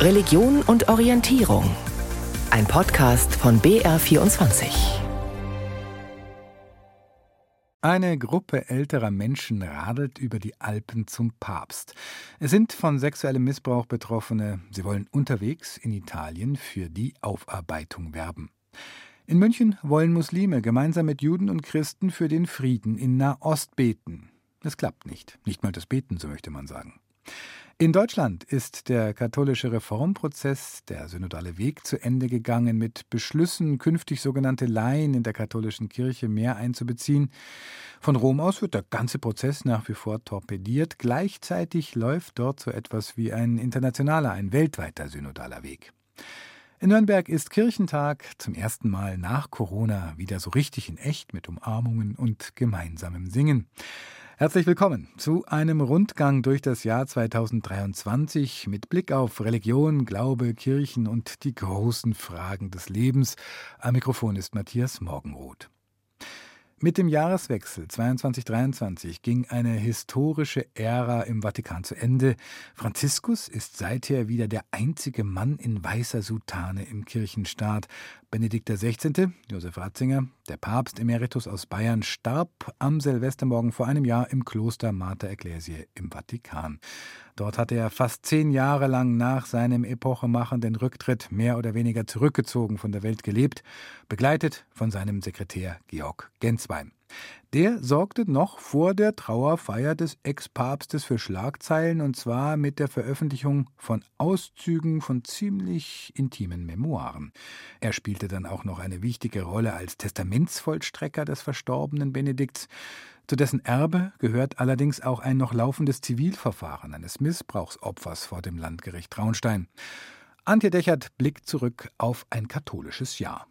Religion und Orientierung. Ein Podcast von BR24. Eine Gruppe älterer Menschen radelt über die Alpen zum Papst. Es sind von sexuellem Missbrauch Betroffene. Sie wollen unterwegs in Italien für die Aufarbeitung werben. In München wollen Muslime gemeinsam mit Juden und Christen für den Frieden in Nahost beten. Es klappt nicht. Nicht mal das Beten, so möchte man sagen. In Deutschland ist der katholische Reformprozess, der synodale Weg, zu Ende gegangen mit Beschlüssen, künftig sogenannte Laien in der katholischen Kirche mehr einzubeziehen. Von Rom aus wird der ganze Prozess nach wie vor torpediert. Gleichzeitig läuft dort so etwas wie ein internationaler, ein weltweiter synodaler Weg. In Nürnberg ist Kirchentag zum ersten Mal nach Corona wieder so richtig in echt mit Umarmungen und gemeinsamem Singen. Herzlich willkommen zu einem Rundgang durch das Jahr 2023 mit Blick auf Religion, Glaube, Kirchen und die großen Fragen des Lebens. Am Mikrofon ist Matthias Morgenroth. Mit dem Jahreswechsel 22-23 ging eine historische Ära im Vatikan zu Ende. Franziskus ist seither wieder der einzige Mann in weißer Soutane im Kirchenstaat. Benedikt XVI., Josef Ratzinger, der Papst Emeritus aus Bayern, starb am Silvestermorgen vor einem Jahr im Kloster Mater Ecclesiae im Vatikan. Dort hatte er fast zehn Jahre lang nach seinem epochemachenden Rücktritt mehr oder weniger zurückgezogen von der Welt gelebt, begleitet von seinem Sekretär Georg Genswein. Der sorgte noch vor der Trauerfeier des Ex-Papstes für Schlagzeilen und zwar mit der Veröffentlichung von Auszügen von ziemlich intimen Memoiren. Er spielte dann auch noch eine wichtige Rolle als Testamentsvollstrecker des verstorbenen Benedikts. Zu dessen Erbe gehört allerdings auch ein noch laufendes Zivilverfahren eines Missbrauchsopfers vor dem Landgericht Traunstein. Antje Dechert blickt zurück auf ein katholisches Jahr.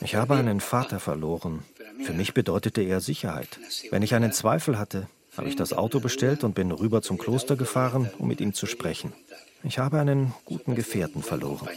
Ich habe einen Vater verloren. Für mich bedeutete er Sicherheit. Wenn ich einen Zweifel hatte, habe ich das Auto bestellt und bin rüber zum Kloster gefahren, um mit ihm zu sprechen. Ich habe einen guten Gefährten verloren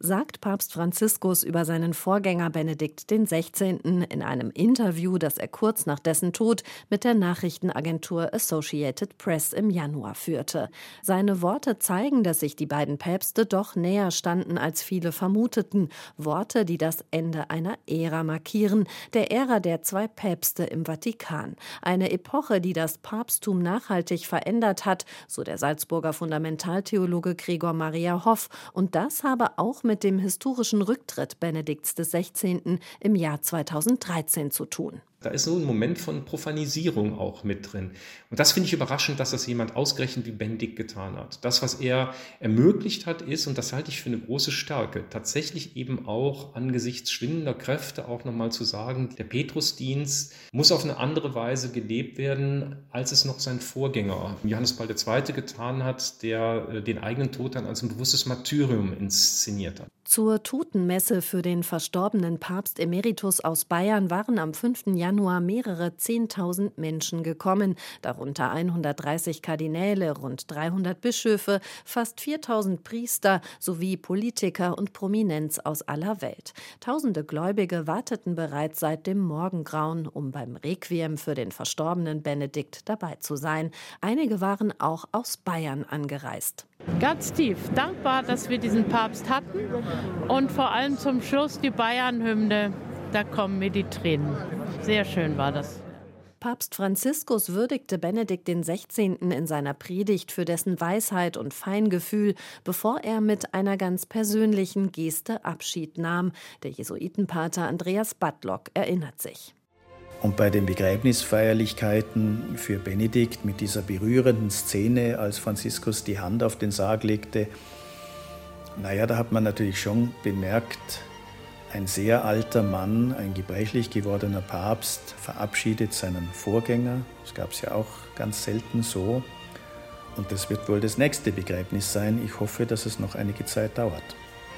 sagt Papst Franziskus über seinen Vorgänger Benedikt XVI. in einem Interview, das er kurz nach dessen Tod mit der Nachrichtenagentur Associated Press im Januar führte. Seine Worte zeigen, dass sich die beiden Päpste doch näher standen, als viele vermuteten. Worte, die das Ende einer Ära markieren, der Ära der zwei Päpste im Vatikan. Eine Epoche, die das Papsttum nachhaltig verändert hat, so der Salzburger Fundamentaltheologe Gregor Maria Hoff. Und das habe auch mit mit dem historischen Rücktritt Benedikts XVI. im Jahr 2013 zu tun. Da ist so ein Moment von Profanisierung auch mit drin. Und das finde ich überraschend, dass das jemand ausgerechnet wie Benedikt getan hat. Das, was er ermöglicht hat, ist, und das halte ich für eine große Stärke, tatsächlich eben auch angesichts schwindender Kräfte auch nochmal zu sagen, der Petrusdienst muss auf eine andere Weise gelebt werden, als es noch sein Vorgänger Johannes Paul II. getan hat, der äh, den eigenen Tod dann als ein bewusstes Martyrium inszeniert hat. Zur Totenmesse für den verstorbenen Papst Emeritus aus Bayern waren am 5. Januar mehrere Zehntausend Menschen gekommen, darunter 130 Kardinäle, rund 300 Bischöfe, fast 4000 Priester sowie Politiker und Prominenz aus aller Welt. Tausende Gläubige warteten bereits seit dem Morgengrauen, um beim Requiem für den verstorbenen Benedikt dabei zu sein. Einige waren auch aus Bayern angereist. Ganz tief dankbar, dass wir diesen Papst hatten und vor allem zum Schluss die Bayern-Hymne. Da kommen mir die Tränen. Sehr schön war das. Papst Franziskus würdigte Benedikt XVI. in seiner Predigt für dessen Weisheit und Feingefühl, bevor er mit einer ganz persönlichen Geste Abschied nahm. Der Jesuitenpater Andreas Badlock erinnert sich. Und bei den Begräbnisfeierlichkeiten für Benedikt mit dieser berührenden Szene, als Franziskus die Hand auf den Sarg legte, naja, da hat man natürlich schon bemerkt, ein sehr alter Mann, ein gebrechlich gewordener Papst, verabschiedet seinen Vorgänger. Das gab es ja auch ganz selten so. Und das wird wohl das nächste Begräbnis sein. Ich hoffe, dass es noch einige Zeit dauert.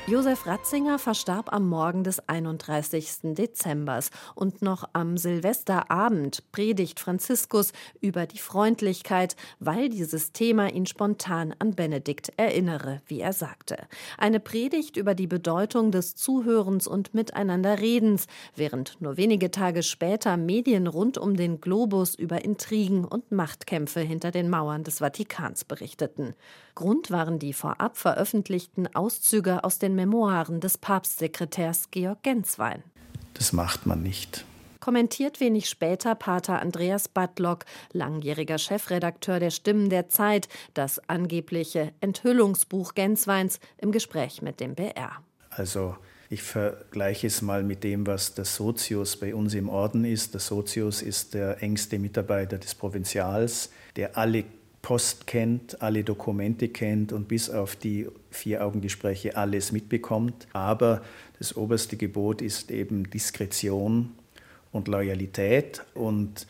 Josef Ratzinger verstarb am Morgen des 31. Dezembers und noch am Silvesterabend predigt Franziskus über die Freundlichkeit, weil dieses Thema ihn spontan an Benedikt erinnere, wie er sagte. Eine Predigt über die Bedeutung des Zuhörens und Miteinanderredens, während nur wenige Tage später Medien rund um den Globus über Intrigen und Machtkämpfe hinter den Mauern des Vatikans berichteten. Grund waren die vorab veröffentlichten Auszüge aus den Memoiren des Papstsekretärs Georg Genswein. Das macht man nicht. Kommentiert wenig später Pater Andreas Badlock, langjähriger Chefredakteur der Stimmen der Zeit, das angebliche Enthüllungsbuch Gensweins im Gespräch mit dem BR. Also ich vergleiche es mal mit dem, was der Sozius bei uns im Orden ist. Der Sozius ist der engste Mitarbeiter des Provinzials, der alle Post kennt, alle Dokumente kennt und bis auf die Vier-Augen-Gespräche alles mitbekommt. Aber das oberste Gebot ist eben Diskretion und Loyalität. Und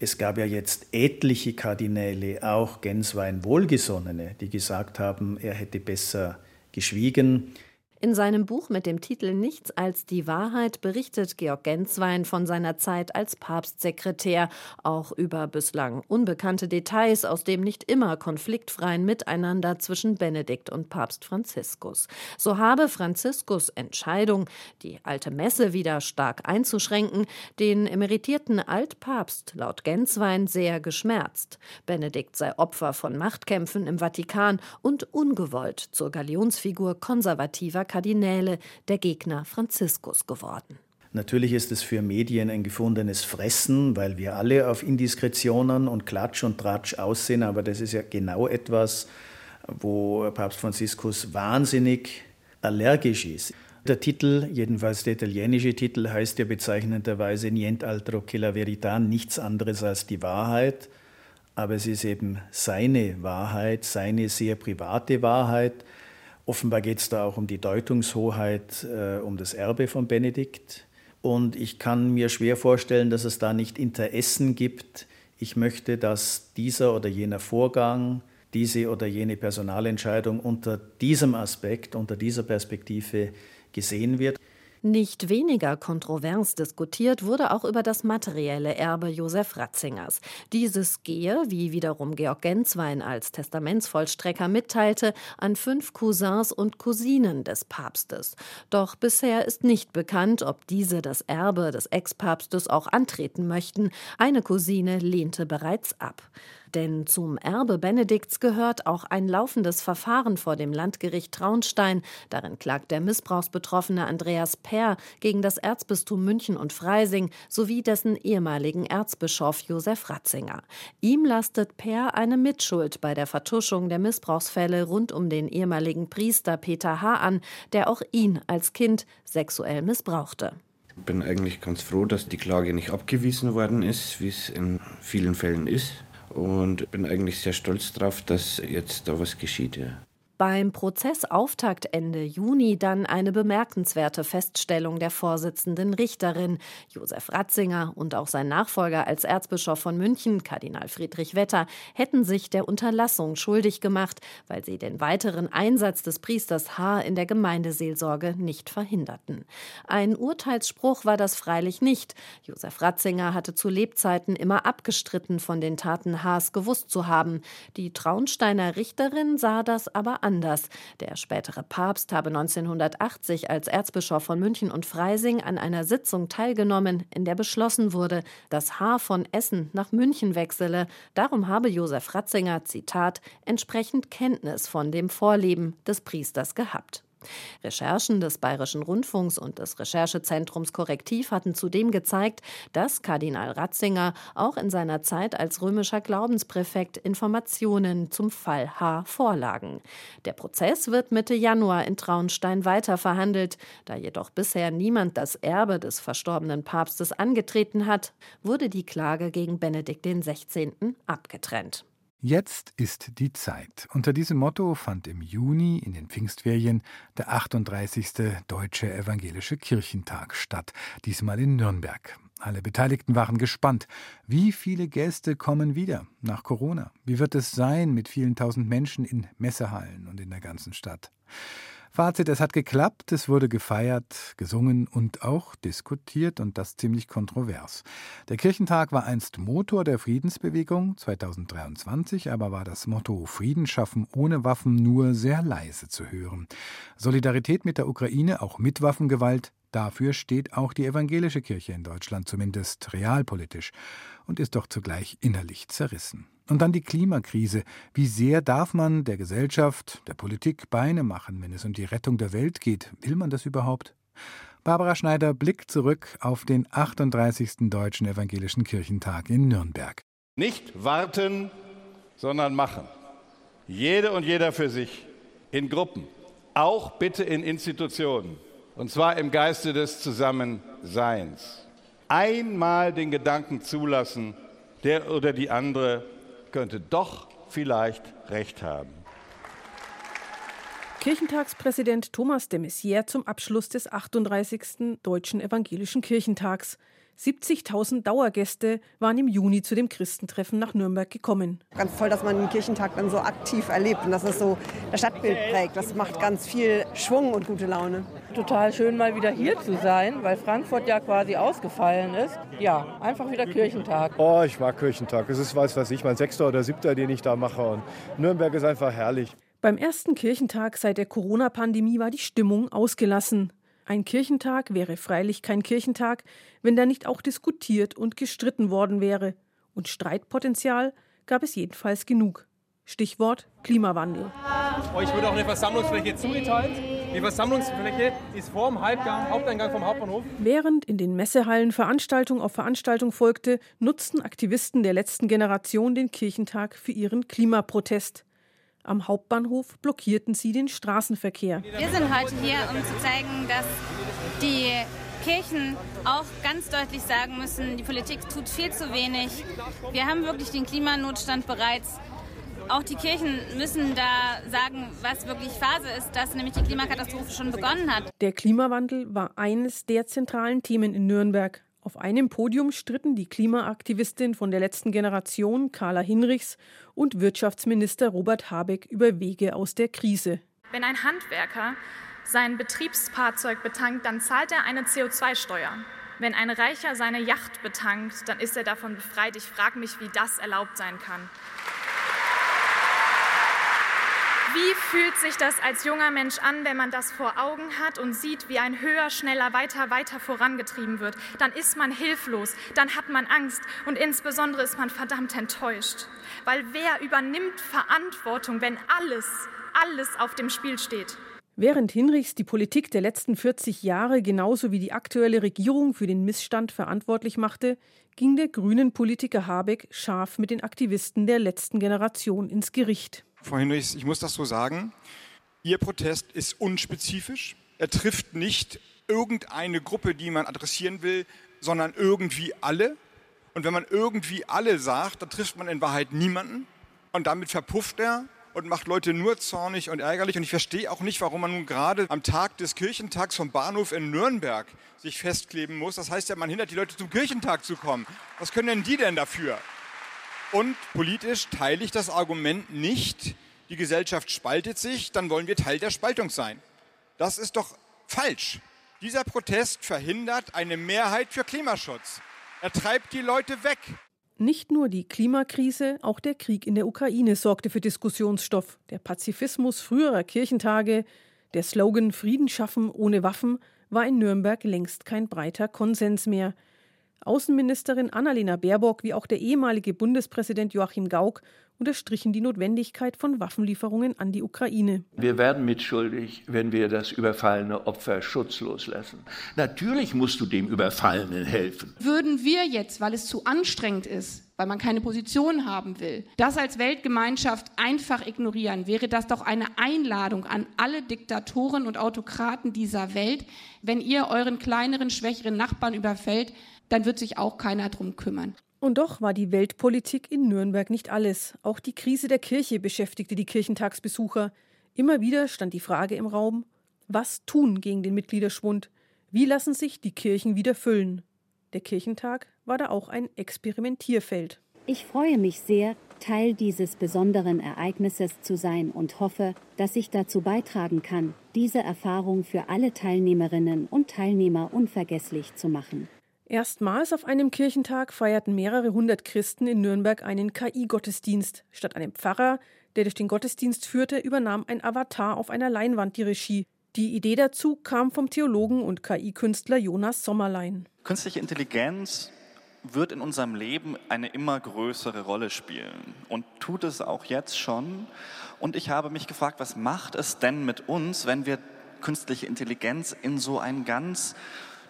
es gab ja jetzt etliche Kardinäle, auch Genswein Wohlgesonnene, die gesagt haben, er hätte besser geschwiegen. In seinem Buch mit dem Titel Nichts als die Wahrheit berichtet Georg Genswein von seiner Zeit als Papstsekretär, auch über bislang unbekannte Details aus dem nicht immer konfliktfreien Miteinander zwischen Benedikt und Papst Franziskus. So habe Franziskus Entscheidung, die alte Messe wieder stark einzuschränken, den emeritierten Altpapst laut Genswein sehr geschmerzt. Benedikt sei Opfer von Machtkämpfen im Vatikan und ungewollt zur Galionsfigur konservativer Kardinäle der Gegner Franziskus geworden. Natürlich ist es für Medien ein gefundenes Fressen, weil wir alle auf Indiskretionen und Klatsch und Tratsch aussehen, aber das ist ja genau etwas, wo Papst Franziskus wahnsinnig allergisch ist. Der Titel, jedenfalls der italienische Titel, heißt ja bezeichnenderweise Nient'altro che la verità, nichts anderes als die Wahrheit. Aber es ist eben seine Wahrheit, seine sehr private Wahrheit, Offenbar geht es da auch um die Deutungshoheit, äh, um das Erbe von Benedikt. Und ich kann mir schwer vorstellen, dass es da nicht Interessen gibt. Ich möchte, dass dieser oder jener Vorgang, diese oder jene Personalentscheidung unter diesem Aspekt, unter dieser Perspektive gesehen wird. Nicht weniger kontrovers diskutiert wurde auch über das materielle Erbe Josef Ratzingers. Dieses gehe, wie wiederum Georg Genswein als Testamentsvollstrecker mitteilte, an fünf Cousins und Cousinen des Papstes. Doch bisher ist nicht bekannt, ob diese das Erbe des Ex-Papstes auch antreten möchten. Eine Cousine lehnte bereits ab. Denn zum Erbe Benedikts gehört auch ein laufendes Verfahren vor dem Landgericht Traunstein. Darin klagt der Missbrauchsbetroffene Andreas Peer gegen das Erzbistum München und Freising sowie dessen ehemaligen Erzbischof Josef Ratzinger. Ihm lastet Peer eine Mitschuld bei der Vertuschung der Missbrauchsfälle rund um den ehemaligen Priester Peter H. an, der auch ihn als Kind sexuell missbrauchte. Ich bin eigentlich ganz froh, dass die Klage nicht abgewiesen worden ist, wie es in vielen Fällen ist und bin eigentlich sehr stolz darauf, dass jetzt da was geschieht. Ja beim Prozessauftakt Ende Juni dann eine bemerkenswerte Feststellung der Vorsitzenden Richterin. Josef Ratzinger und auch sein Nachfolger als Erzbischof von München, Kardinal Friedrich Wetter, hätten sich der Unterlassung schuldig gemacht, weil sie den weiteren Einsatz des Priesters H. in der Gemeindeseelsorge nicht verhinderten. Ein Urteilsspruch war das freilich nicht. Josef Ratzinger hatte zu Lebzeiten immer abgestritten, von den Taten H.s gewusst zu haben. Die Traunsteiner Richterin sah das aber anders. Der spätere Papst habe 1980 als Erzbischof von München und Freising an einer Sitzung teilgenommen, in der beschlossen wurde, dass Haar von Essen nach München wechsele. Darum habe Josef Ratzinger, Zitat, entsprechend Kenntnis von dem Vorleben des Priesters gehabt. Recherchen des Bayerischen Rundfunks und des Recherchezentrums Korrektiv hatten zudem gezeigt, dass Kardinal Ratzinger auch in seiner Zeit als römischer Glaubenspräfekt Informationen zum Fall H vorlagen. Der Prozess wird Mitte Januar in Traunstein weiter verhandelt. Da jedoch bisher niemand das Erbe des verstorbenen Papstes angetreten hat, wurde die Klage gegen Benedikt XVI. abgetrennt. Jetzt ist die Zeit. Unter diesem Motto fand im Juni in den Pfingstferien der 38. Deutsche Evangelische Kirchentag statt, diesmal in Nürnberg. Alle Beteiligten waren gespannt. Wie viele Gäste kommen wieder nach Corona? Wie wird es sein mit vielen tausend Menschen in Messehallen und in der ganzen Stadt? Fazit, es hat geklappt, es wurde gefeiert, gesungen und auch diskutiert und das ziemlich kontrovers. Der Kirchentag war einst Motor der Friedensbewegung 2023, aber war das Motto Frieden schaffen ohne Waffen nur sehr leise zu hören. Solidarität mit der Ukraine, auch mit Waffengewalt, Dafür steht auch die evangelische Kirche in Deutschland, zumindest realpolitisch, und ist doch zugleich innerlich zerrissen. Und dann die Klimakrise. Wie sehr darf man der Gesellschaft, der Politik Beine machen, wenn es um die Rettung der Welt geht? Will man das überhaupt? Barbara Schneider blickt zurück auf den 38. Deutschen Evangelischen Kirchentag in Nürnberg. Nicht warten, sondern machen. Jede und jeder für sich, in Gruppen, auch bitte in Institutionen, und zwar im Geiste des Zusammenseins. Einmal den Gedanken zulassen, der oder die andere könnte doch vielleicht recht haben. Kirchentagspräsident Thomas de Maizière zum Abschluss des 38. Deutschen Evangelischen Kirchentags. 70.000 Dauergäste waren im Juni zu dem Christentreffen nach Nürnberg gekommen. Ganz toll, dass man den Kirchentag dann so aktiv erlebt und dass es so das Stadtbild prägt. Das macht ganz viel Schwung und gute Laune. Total schön, mal wieder hier zu sein, weil Frankfurt ja quasi ausgefallen ist. Ja, einfach wieder Kirchentag. Oh, ich mag Kirchentag. Es ist, weiß was ich, mein sechster oder siebter, den ich da mache. Und Nürnberg ist einfach herrlich. Beim ersten Kirchentag seit der Corona-Pandemie war die Stimmung ausgelassen. Ein Kirchentag wäre freilich kein Kirchentag, wenn da nicht auch diskutiert und gestritten worden wäre. Und Streitpotenzial gab es jedenfalls genug. Stichwort Klimawandel. Euch wurde auch eine Versammlungsfläche zugeteilt. Die Versammlungsfläche ist vor dem Halbgang, Haupteingang vom Hauptbahnhof. Während in den Messehallen Veranstaltung auf Veranstaltung folgte, nutzten Aktivisten der letzten Generation den Kirchentag für ihren Klimaprotest. Am Hauptbahnhof blockierten sie den Straßenverkehr. Wir sind heute hier, um zu zeigen, dass die Kirchen auch ganz deutlich sagen müssen, die Politik tut viel zu wenig. Wir haben wirklich den Klimanotstand bereits. Auch die Kirchen müssen da sagen, was wirklich Phase ist, dass nämlich die Klimakatastrophe schon begonnen hat. Der Klimawandel war eines der zentralen Themen in Nürnberg. Auf einem Podium stritten die Klimaaktivistin von der letzten Generation, Carla Hinrichs, und Wirtschaftsminister Robert Habeck über Wege aus der Krise. Wenn ein Handwerker sein Betriebsfahrzeug betankt, dann zahlt er eine CO2-Steuer. Wenn ein Reicher seine Yacht betankt, dann ist er davon befreit. Ich frage mich, wie das erlaubt sein kann. Wie fühlt sich das als junger Mensch an, wenn man das vor Augen hat und sieht, wie ein höher, schneller, weiter, weiter vorangetrieben wird? Dann ist man hilflos, dann hat man Angst und insbesondere ist man verdammt enttäuscht. Weil wer übernimmt Verantwortung, wenn alles, alles auf dem Spiel steht? Während Hinrichs die Politik der letzten 40 Jahre genauso wie die aktuelle Regierung für den Missstand verantwortlich machte, ging der grünen Politiker Habeck scharf mit den Aktivisten der letzten Generation ins Gericht. Frau Hinrichs, ich muss das so sagen. Ihr Protest ist unspezifisch. Er trifft nicht irgendeine Gruppe, die man adressieren will, sondern irgendwie alle. Und wenn man irgendwie alle sagt, dann trifft man in Wahrheit niemanden. Und damit verpufft er und macht Leute nur zornig und ärgerlich. Und ich verstehe auch nicht, warum man nun gerade am Tag des Kirchentags vom Bahnhof in Nürnberg sich festkleben muss. Das heißt ja, man hindert die Leute zum Kirchentag zu kommen. Was können denn die denn dafür? Und politisch teile ich das Argument nicht, die Gesellschaft spaltet sich, dann wollen wir Teil der Spaltung sein. Das ist doch falsch. Dieser Protest verhindert eine Mehrheit für Klimaschutz. Er treibt die Leute weg. Nicht nur die Klimakrise, auch der Krieg in der Ukraine sorgte für Diskussionsstoff. Der Pazifismus früherer Kirchentage, der Slogan Frieden schaffen ohne Waffen war in Nürnberg längst kein breiter Konsens mehr. Außenministerin Annalena Baerbock wie auch der ehemalige Bundespräsident Joachim Gauck unterstrichen die Notwendigkeit von Waffenlieferungen an die Ukraine. Wir werden mitschuldig, wenn wir das überfallene Opfer schutzlos lassen. Natürlich musst du dem Überfallenen helfen. Würden wir jetzt, weil es zu anstrengend ist, weil man keine Position haben will, das als Weltgemeinschaft einfach ignorieren, wäre das doch eine Einladung an alle Diktatoren und Autokraten dieser Welt, wenn ihr euren kleineren, schwächeren Nachbarn überfällt, dann wird sich auch keiner drum kümmern. Und doch war die Weltpolitik in Nürnberg nicht alles. Auch die Krise der Kirche beschäftigte die Kirchentagsbesucher. Immer wieder stand die Frage im Raum, was tun gegen den Mitgliederschwund? Wie lassen sich die Kirchen wieder füllen? Der Kirchentag war da auch ein Experimentierfeld. Ich freue mich sehr, Teil dieses besonderen Ereignisses zu sein und hoffe, dass ich dazu beitragen kann, diese Erfahrung für alle Teilnehmerinnen und Teilnehmer unvergesslich zu machen. Erstmals auf einem Kirchentag feierten mehrere hundert Christen in Nürnberg einen KI-Gottesdienst. Statt einem Pfarrer, der durch den Gottesdienst führte, übernahm ein Avatar auf einer Leinwand die Regie. Die Idee dazu kam vom Theologen und KI-Künstler Jonas Sommerlein. Künstliche Intelligenz wird in unserem Leben eine immer größere Rolle spielen und tut es auch jetzt schon. Und ich habe mich gefragt, was macht es denn mit uns, wenn wir künstliche Intelligenz in so einen ganz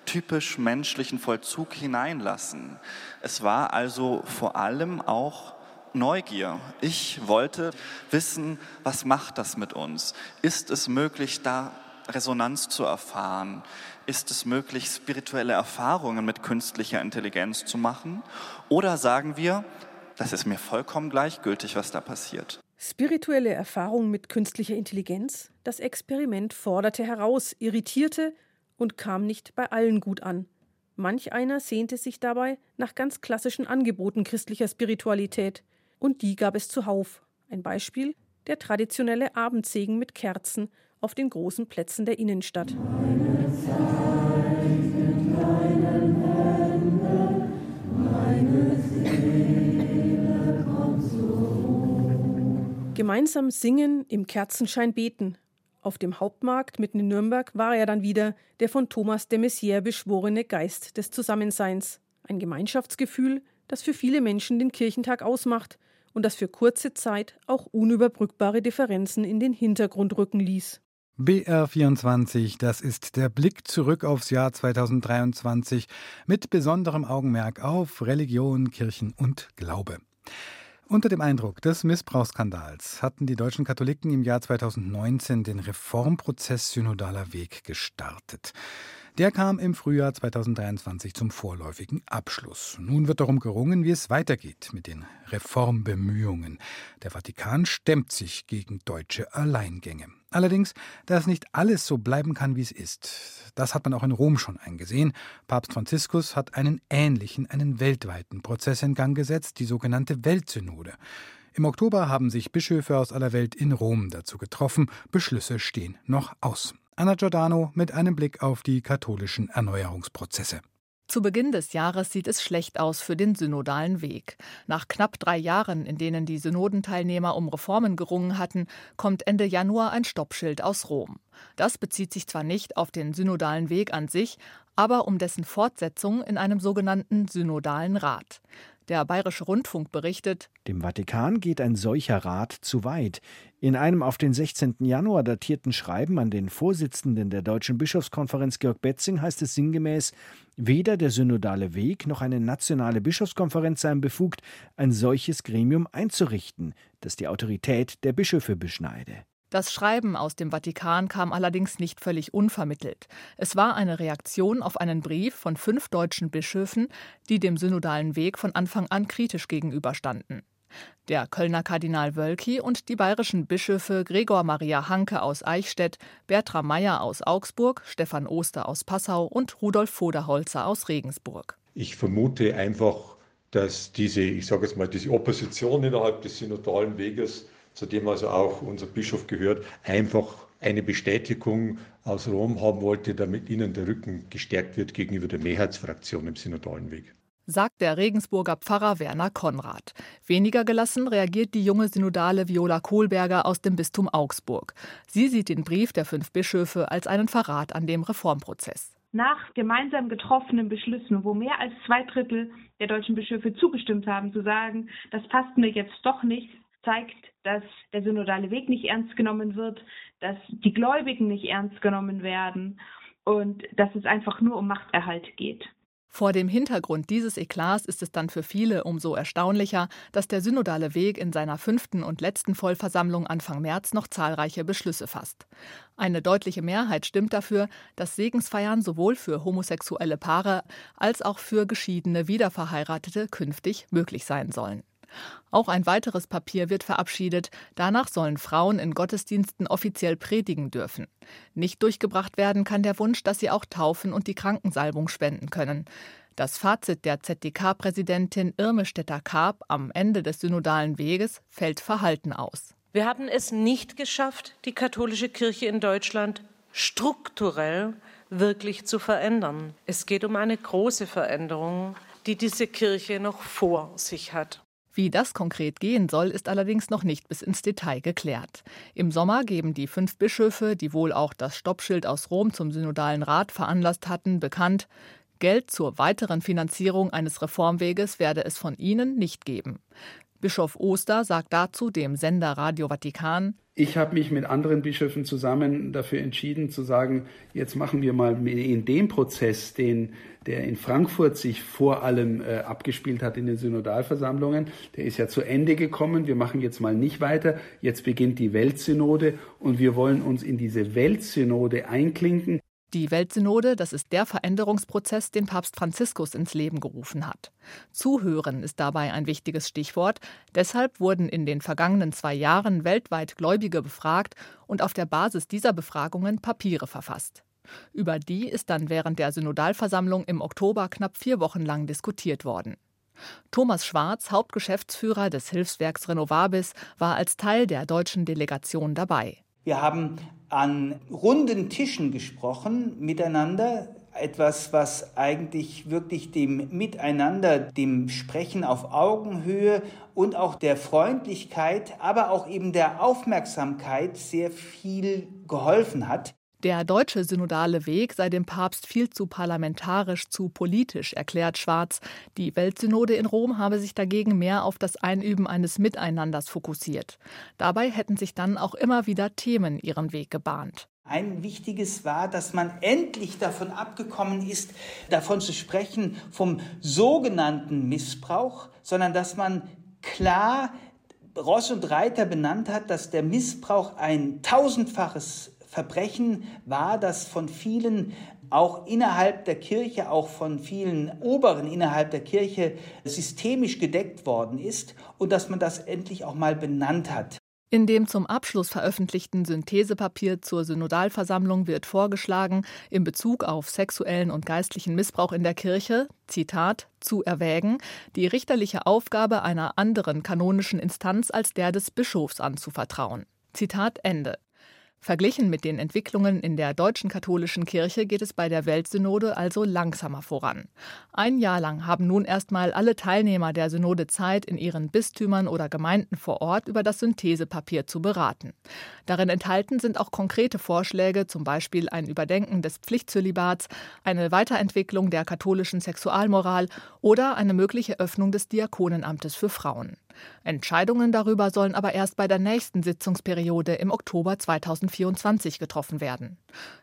typisch menschlichen Vollzug hineinlassen? Es war also vor allem auch Neugier. Ich wollte wissen, was macht das mit uns? Ist es möglich, da Resonanz zu erfahren? Ist es möglich, spirituelle Erfahrungen mit künstlicher Intelligenz zu machen? Oder sagen wir, das ist mir vollkommen gleichgültig, was da passiert? Spirituelle Erfahrungen mit künstlicher Intelligenz? Das Experiment forderte heraus, irritierte und kam nicht bei allen gut an. Manch einer sehnte sich dabei nach ganz klassischen Angeboten christlicher Spiritualität. Und die gab es zuhauf. Ein Beispiel der traditionelle Abendsegen mit Kerzen auf den großen Plätzen der Innenstadt. Gemeinsam singen, im Kerzenschein beten. Auf dem Hauptmarkt mitten in Nürnberg war er dann wieder der von Thomas de Maizière beschworene Geist des Zusammenseins. Ein Gemeinschaftsgefühl, das für viele Menschen den Kirchentag ausmacht und das für kurze Zeit auch unüberbrückbare Differenzen in den Hintergrund rücken ließ. BR24, das ist der Blick zurück aufs Jahr 2023 mit besonderem Augenmerk auf Religion, Kirchen und Glaube. Unter dem Eindruck des Missbrauchsskandals hatten die deutschen Katholiken im Jahr 2019 den Reformprozess Synodaler Weg gestartet. Der kam im Frühjahr 2023 zum vorläufigen Abschluss. Nun wird darum gerungen, wie es weitergeht mit den Reformbemühungen. Der Vatikan stemmt sich gegen deutsche Alleingänge. Allerdings, dass nicht alles so bleiben kann, wie es ist. Das hat man auch in Rom schon eingesehen. Papst Franziskus hat einen ähnlichen, einen weltweiten Prozess in Gang gesetzt, die sogenannte Weltsynode. Im Oktober haben sich Bischöfe aus aller Welt in Rom dazu getroffen. Beschlüsse stehen noch aus. Anna Giordano mit einem Blick auf die katholischen Erneuerungsprozesse. Zu Beginn des Jahres sieht es schlecht aus für den synodalen Weg. Nach knapp drei Jahren, in denen die Synodenteilnehmer um Reformen gerungen hatten, kommt Ende Januar ein Stoppschild aus Rom. Das bezieht sich zwar nicht auf den synodalen Weg an sich, aber um dessen Fortsetzung in einem sogenannten synodalen Rat. Der Bayerische Rundfunk berichtet, dem Vatikan geht ein solcher Rat zu weit. In einem auf den 16. Januar datierten Schreiben an den Vorsitzenden der Deutschen Bischofskonferenz Georg Betzing heißt es sinngemäß, weder der synodale Weg noch eine nationale Bischofskonferenz seien befugt, ein solches Gremium einzurichten, das die Autorität der Bischöfe beschneide. Das Schreiben aus dem Vatikan kam allerdings nicht völlig unvermittelt. Es war eine Reaktion auf einen Brief von fünf deutschen Bischöfen, die dem synodalen Weg von Anfang an kritisch gegenüberstanden. Der Kölner Kardinal Wölki und die bayerischen Bischöfe Gregor Maria Hanke aus Eichstätt, Bertram Meyer aus Augsburg, Stefan Oster aus Passau und Rudolf Voderholzer aus Regensburg. Ich vermute einfach, dass diese, ich sage jetzt mal, diese Opposition innerhalb des synodalen Weges zu dem also auch unser Bischof gehört, einfach eine Bestätigung aus Rom haben wollte, damit ihnen der Rücken gestärkt wird gegenüber der Mehrheitsfraktion im synodalen Weg. Sagt der Regensburger Pfarrer Werner Konrad. Weniger gelassen reagiert die junge Synodale Viola Kohlberger aus dem Bistum Augsburg. Sie sieht den Brief der fünf Bischöfe als einen Verrat an dem Reformprozess nach gemeinsam getroffenen Beschlüssen, wo mehr als zwei Drittel der deutschen Bischöfe zugestimmt haben, zu sagen, das passt mir jetzt doch nicht, zeigt, dass der synodale Weg nicht ernst genommen wird, dass die Gläubigen nicht ernst genommen werden und dass es einfach nur um Machterhalt geht. Vor dem Hintergrund dieses Eklats ist es dann für viele umso erstaunlicher, dass der synodale Weg in seiner fünften und letzten Vollversammlung Anfang März noch zahlreiche Beschlüsse fasst. Eine deutliche Mehrheit stimmt dafür, dass Segensfeiern sowohl für homosexuelle Paare als auch für geschiedene Wiederverheiratete künftig möglich sein sollen. Auch ein weiteres Papier wird verabschiedet. Danach sollen Frauen in Gottesdiensten offiziell predigen dürfen. Nicht durchgebracht werden kann der Wunsch, dass sie auch taufen und die Krankensalbung spenden können. Das Fazit der ZDK-Präsidentin Irme Stetter-Karp am Ende des synodalen Weges fällt verhalten aus. Wir haben es nicht geschafft, die katholische Kirche in Deutschland strukturell wirklich zu verändern. Es geht um eine große Veränderung, die diese Kirche noch vor sich hat. Wie das konkret gehen soll, ist allerdings noch nicht bis ins Detail geklärt. Im Sommer geben die fünf Bischöfe, die wohl auch das Stoppschild aus Rom zum Synodalen Rat veranlasst hatten, bekannt, Geld zur weiteren Finanzierung eines Reformweges werde es von ihnen nicht geben. Bischof Oster sagt dazu dem Sender Radio Vatikan, ich habe mich mit anderen Bischöfen zusammen dafür entschieden zu sagen, jetzt machen wir mal in dem Prozess, den der in Frankfurt sich vor allem äh, abgespielt hat in den Synodalversammlungen, der ist ja zu Ende gekommen. Wir machen jetzt mal nicht weiter. Jetzt beginnt die Weltsynode und wir wollen uns in diese Weltsynode einklinken. Die Weltsynode, das ist der Veränderungsprozess, den Papst Franziskus ins Leben gerufen hat. Zuhören ist dabei ein wichtiges Stichwort. Deshalb wurden in den vergangenen zwei Jahren weltweit Gläubige befragt und auf der Basis dieser Befragungen Papiere verfasst. Über die ist dann während der Synodalversammlung im Oktober knapp vier Wochen lang diskutiert worden. Thomas Schwarz, Hauptgeschäftsführer des Hilfswerks Renovabis, war als Teil der deutschen Delegation dabei. Wir haben an runden Tischen gesprochen miteinander. Etwas, was eigentlich wirklich dem Miteinander, dem Sprechen auf Augenhöhe und auch der Freundlichkeit, aber auch eben der Aufmerksamkeit sehr viel geholfen hat. Der deutsche synodale Weg sei dem Papst viel zu parlamentarisch, zu politisch, erklärt Schwarz. Die Weltsynode in Rom habe sich dagegen mehr auf das Einüben eines Miteinanders fokussiert. Dabei hätten sich dann auch immer wieder Themen ihren Weg gebahnt. Ein wichtiges war, dass man endlich davon abgekommen ist, davon zu sprechen vom sogenannten Missbrauch, sondern dass man klar Ross und Reiter benannt hat, dass der Missbrauch ein tausendfaches Verbrechen war, das von vielen auch innerhalb der Kirche, auch von vielen Oberen innerhalb der Kirche systemisch gedeckt worden ist und dass man das endlich auch mal benannt hat. In dem zum Abschluss veröffentlichten Synthesepapier zur Synodalversammlung wird vorgeschlagen, in Bezug auf sexuellen und geistlichen Missbrauch in der Kirche, Zitat, zu erwägen, die richterliche Aufgabe einer anderen kanonischen Instanz als der des Bischofs anzuvertrauen. Zitat Ende. Verglichen mit den Entwicklungen in der deutschen katholischen Kirche geht es bei der Weltsynode also langsamer voran. Ein Jahr lang haben nun erstmal alle Teilnehmer der Synode Zeit, in ihren Bistümern oder Gemeinden vor Ort über das Synthesepapier zu beraten. Darin enthalten sind auch konkrete Vorschläge, zum Beispiel ein Überdenken des Pflichtzölibats, eine Weiterentwicklung der katholischen Sexualmoral oder eine mögliche Öffnung des Diakonenamtes für Frauen. Entscheidungen darüber sollen aber erst bei der nächsten Sitzungsperiode im Oktober 2024 getroffen werden.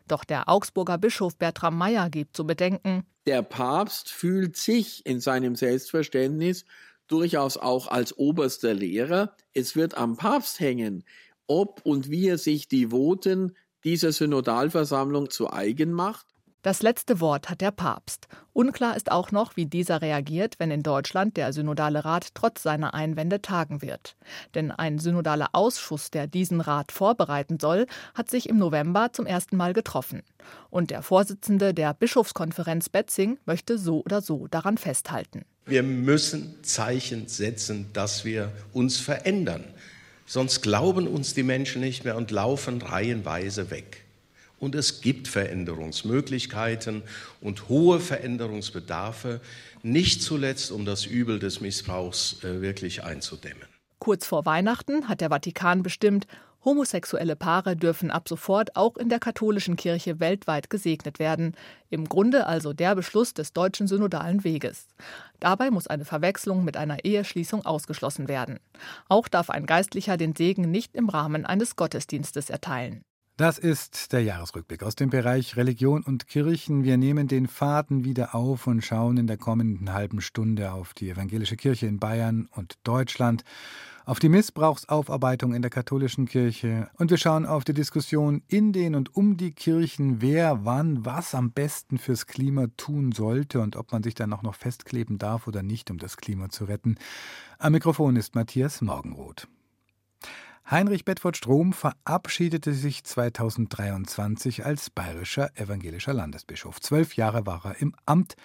Doch der Augsburger Bischof Bertram Meyer gibt zu bedenken, der Papst fühlt sich in seinem Selbstverständnis durchaus auch als oberster Lehrer. Es wird am Papst hängen, ob und wie er sich die Voten dieser Synodalversammlung zu eigen macht das letzte Wort hat der Papst. Unklar ist auch noch, wie dieser reagiert, wenn in Deutschland der Synodale Rat trotz seiner Einwände tagen wird. Denn ein synodaler Ausschuss, der diesen Rat vorbereiten soll, hat sich im November zum ersten Mal getroffen. Und der Vorsitzende der Bischofskonferenz Betzing möchte so oder so daran festhalten. Wir müssen Zeichen setzen, dass wir uns verändern. Sonst glauben uns die Menschen nicht mehr und laufen reihenweise weg. Und es gibt Veränderungsmöglichkeiten und hohe Veränderungsbedarfe, nicht zuletzt um das Übel des Missbrauchs äh, wirklich einzudämmen. Kurz vor Weihnachten hat der Vatikan bestimmt, homosexuelle Paare dürfen ab sofort auch in der katholischen Kirche weltweit gesegnet werden. Im Grunde also der Beschluss des deutschen synodalen Weges. Dabei muss eine Verwechslung mit einer Eheschließung ausgeschlossen werden. Auch darf ein Geistlicher den Segen nicht im Rahmen eines Gottesdienstes erteilen. Das ist der Jahresrückblick aus dem Bereich Religion und Kirchen. Wir nehmen den Faden wieder auf und schauen in der kommenden halben Stunde auf die evangelische Kirche in Bayern und Deutschland, auf die Missbrauchsaufarbeitung in der katholischen Kirche und wir schauen auf die Diskussion in den und um die Kirchen, wer wann was am besten fürs Klima tun sollte und ob man sich dann auch noch festkleben darf oder nicht, um das Klima zu retten. Am Mikrofon ist Matthias Morgenroth. Heinrich Bedford Strom verabschiedete sich 2023 als bayerischer evangelischer Landesbischof. Zwölf Jahre war er im Amt.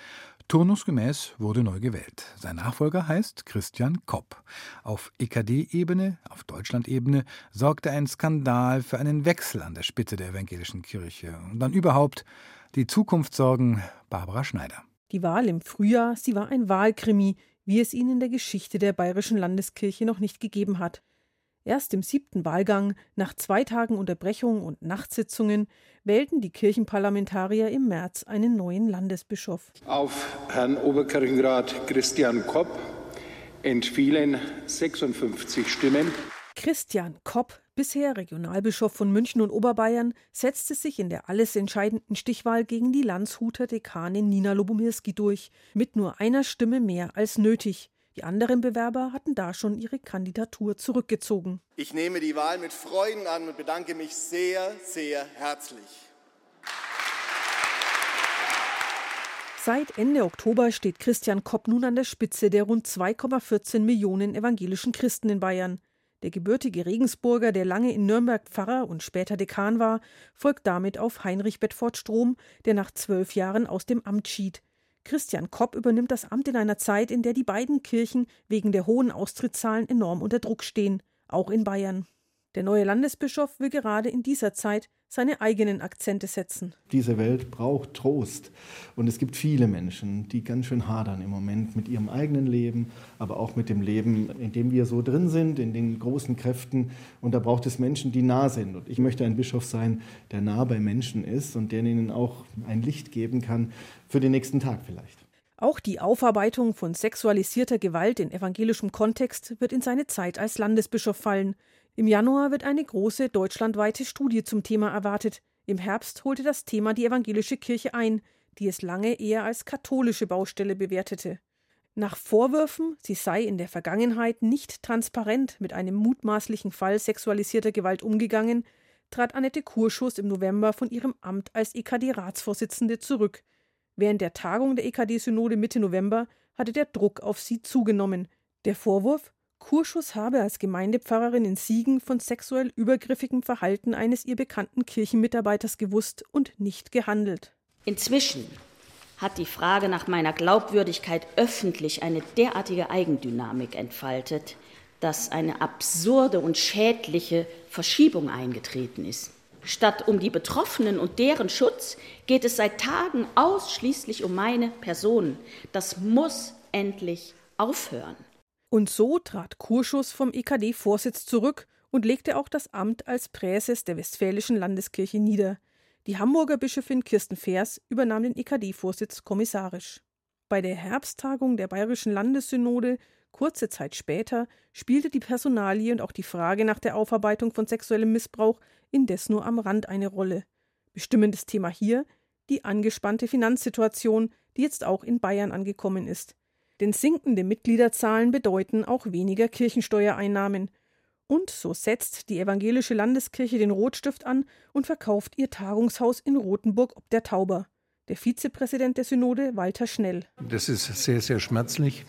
Turnusgemäß wurde neu gewählt. Sein Nachfolger heißt Christian Kopp. Auf EKD-Ebene, auf Deutschland-Ebene, sorgte ein Skandal für einen Wechsel an der Spitze der evangelischen Kirche. Und dann überhaupt die Zukunftssorgen Barbara Schneider. Die Wahl im Frühjahr, sie war ein Wahlkrimi, wie es ihn in der Geschichte der Bayerischen Landeskirche noch nicht gegeben hat. Erst im siebten Wahlgang, nach zwei Tagen Unterbrechung und Nachtsitzungen, wählten die Kirchenparlamentarier im März einen neuen Landesbischof. Auf Herrn Oberkirchenrat Christian Kopp entfielen 56 Stimmen. Christian Kopp, bisher Regionalbischof von München und Oberbayern, setzte sich in der alles entscheidenden Stichwahl gegen die Landshuter Dekanin Nina Lobomirski durch, mit nur einer Stimme mehr als nötig. Die anderen Bewerber hatten da schon ihre Kandidatur zurückgezogen. Ich nehme die Wahl mit Freuden an und bedanke mich sehr, sehr herzlich. Seit Ende Oktober steht Christian Kopp nun an der Spitze der rund 2,14 Millionen evangelischen Christen in Bayern. Der gebürtige Regensburger, der lange in Nürnberg Pfarrer und später Dekan war, folgt damit auf Heinrich Bedford Strom, der nach zwölf Jahren aus dem Amt schied. Christian Kopp übernimmt das Amt in einer Zeit, in der die beiden Kirchen wegen der hohen Austrittszahlen enorm unter Druck stehen, auch in Bayern. Der neue Landesbischof will gerade in dieser Zeit seine eigenen Akzente setzen. Diese Welt braucht Trost. Und es gibt viele Menschen, die ganz schön hadern im Moment mit ihrem eigenen Leben, aber auch mit dem Leben, in dem wir so drin sind, in den großen Kräften. Und da braucht es Menschen, die nah sind. Und ich möchte ein Bischof sein, der nah bei Menschen ist und der ihnen auch ein Licht geben kann für den nächsten Tag vielleicht. Auch die Aufarbeitung von sexualisierter Gewalt in evangelischem Kontext wird in seine Zeit als Landesbischof fallen. Im Januar wird eine große deutschlandweite Studie zum Thema erwartet. Im Herbst holte das Thema die evangelische Kirche ein, die es lange eher als katholische Baustelle bewertete. Nach Vorwürfen, sie sei in der Vergangenheit nicht transparent mit einem mutmaßlichen Fall sexualisierter Gewalt umgegangen, trat Annette Kurschuss im November von ihrem Amt als EKD-Ratsvorsitzende zurück. Während der Tagung der EKD-Synode Mitte November hatte der Druck auf sie zugenommen. Der Vorwurf, Kurschus habe als Gemeindepfarrerin in Siegen von sexuell übergriffigem Verhalten eines ihr bekannten Kirchenmitarbeiters gewusst und nicht gehandelt. Inzwischen hat die Frage nach meiner Glaubwürdigkeit öffentlich eine derartige Eigendynamik entfaltet, dass eine absurde und schädliche Verschiebung eingetreten ist. Statt um die Betroffenen und deren Schutz geht es seit Tagen ausschließlich um meine Person. Das muss endlich aufhören. Und so trat Kurschus vom EKD-Vorsitz zurück und legte auch das Amt als Präses der Westfälischen Landeskirche nieder. Die Hamburger Bischöfin Kirsten Feers übernahm den EKD-Vorsitz kommissarisch. Bei der Herbsttagung der Bayerischen Landessynode, kurze Zeit später, spielte die Personalie und auch die Frage nach der Aufarbeitung von sexuellem Missbrauch indes nur am Rand eine Rolle. Bestimmendes Thema hier die angespannte Finanzsituation, die jetzt auch in Bayern angekommen ist. Denn sinkende Mitgliederzahlen bedeuten auch weniger Kirchensteuereinnahmen. Und so setzt die evangelische Landeskirche den Rotstift an und verkauft ihr Tagungshaus in Rothenburg ob der Tauber. Der Vizepräsident der Synode, Walter Schnell. Das ist sehr, sehr schmerzlich.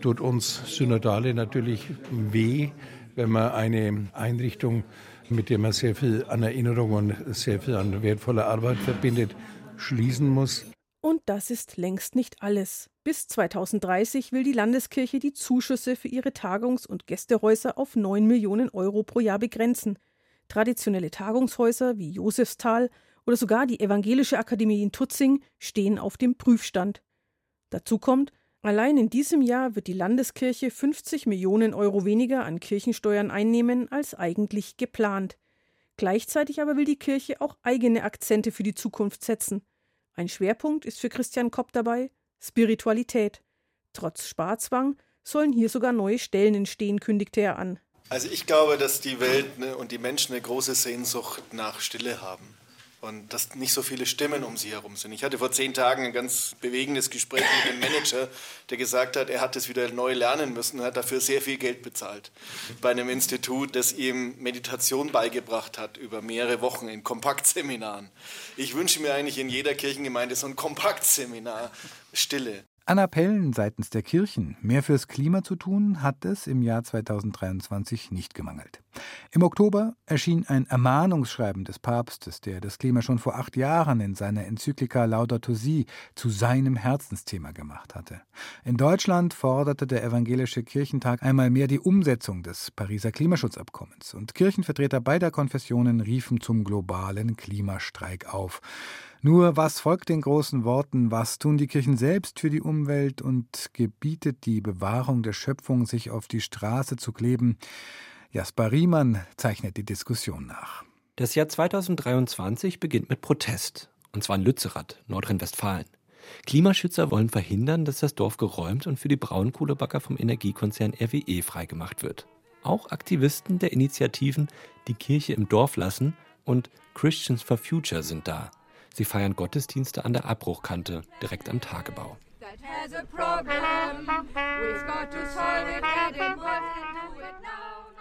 Tut uns Synodale natürlich weh, wenn man eine Einrichtung, mit der man sehr viel an Erinnerung und sehr viel an wertvoller Arbeit verbindet, schließen muss. Und das ist längst nicht alles. Bis 2030 will die Landeskirche die Zuschüsse für ihre Tagungs- und Gästehäuser auf 9 Millionen Euro pro Jahr begrenzen. Traditionelle Tagungshäuser wie Josefsthal oder sogar die Evangelische Akademie in Tutzing stehen auf dem Prüfstand. Dazu kommt, allein in diesem Jahr wird die Landeskirche 50 Millionen Euro weniger an Kirchensteuern einnehmen als eigentlich geplant. Gleichzeitig aber will die Kirche auch eigene Akzente für die Zukunft setzen. Ein Schwerpunkt ist für Christian Kopp dabei Spiritualität. Trotz Sparzwang sollen hier sogar neue Stellen entstehen, kündigte er an. Also ich glaube, dass die Welt ne, und die Menschen eine große Sehnsucht nach Stille haben und dass nicht so viele Stimmen um sie herum sind. Ich hatte vor zehn Tagen ein ganz bewegendes Gespräch mit dem Manager, der gesagt hat, er hat es wieder neu lernen müssen und hat dafür sehr viel Geld bezahlt. Bei einem Institut, das ihm Meditation beigebracht hat über mehrere Wochen in Kompaktseminaren. Ich wünsche mir eigentlich in jeder Kirchengemeinde so ein Kompaktseminar, Stille. An Appellen seitens der Kirchen, mehr fürs Klima zu tun, hat es im Jahr 2023 nicht gemangelt. Im Oktober erschien ein Ermahnungsschreiben des Papstes, der das Klima schon vor acht Jahren in seiner Enzyklika Laudato Si zu seinem Herzensthema gemacht hatte. In Deutschland forderte der Evangelische Kirchentag einmal mehr die Umsetzung des Pariser Klimaschutzabkommens und Kirchenvertreter beider Konfessionen riefen zum globalen Klimastreik auf. Nur was folgt den großen Worten, was tun die Kirchen selbst für die Umwelt und gebietet die Bewahrung der Schöpfung, sich auf die Straße zu kleben? Jasper Riemann zeichnet die Diskussion nach. Das Jahr 2023 beginnt mit Protest, und zwar in Lützerath, Nordrhein-Westfalen. Klimaschützer wollen verhindern, dass das Dorf geräumt und für die Braunkohlebacker vom Energiekonzern RWE freigemacht wird. Auch Aktivisten der Initiativen Die Kirche im Dorf lassen und Christians for Future sind da. Sie feiern Gottesdienste an der Abbruchkante, direkt am Tagebau.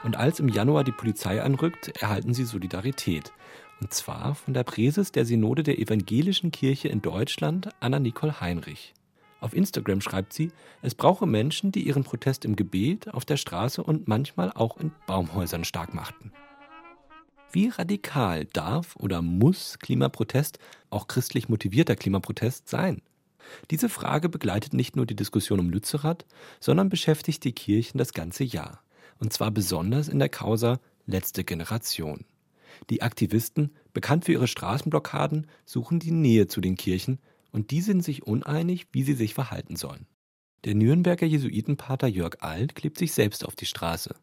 Und als im Januar die Polizei anrückt, erhalten sie Solidarität. Und zwar von der Präses der Synode der Evangelischen Kirche in Deutschland, Anna-Nicole Heinrich. Auf Instagram schreibt sie, es brauche Menschen, die ihren Protest im Gebet, auf der Straße und manchmal auch in Baumhäusern stark machten. Wie radikal darf oder muss Klimaprotest, auch christlich motivierter Klimaprotest, sein? Diese Frage begleitet nicht nur die Diskussion um Lützerath, sondern beschäftigt die Kirchen das ganze Jahr. Und zwar besonders in der Causa letzte Generation. Die Aktivisten, bekannt für ihre Straßenblockaden, suchen die Nähe zu den Kirchen und die sind sich uneinig, wie sie sich verhalten sollen. Der Nürnberger Jesuitenpater Jörg Alt klebt sich selbst auf die Straße.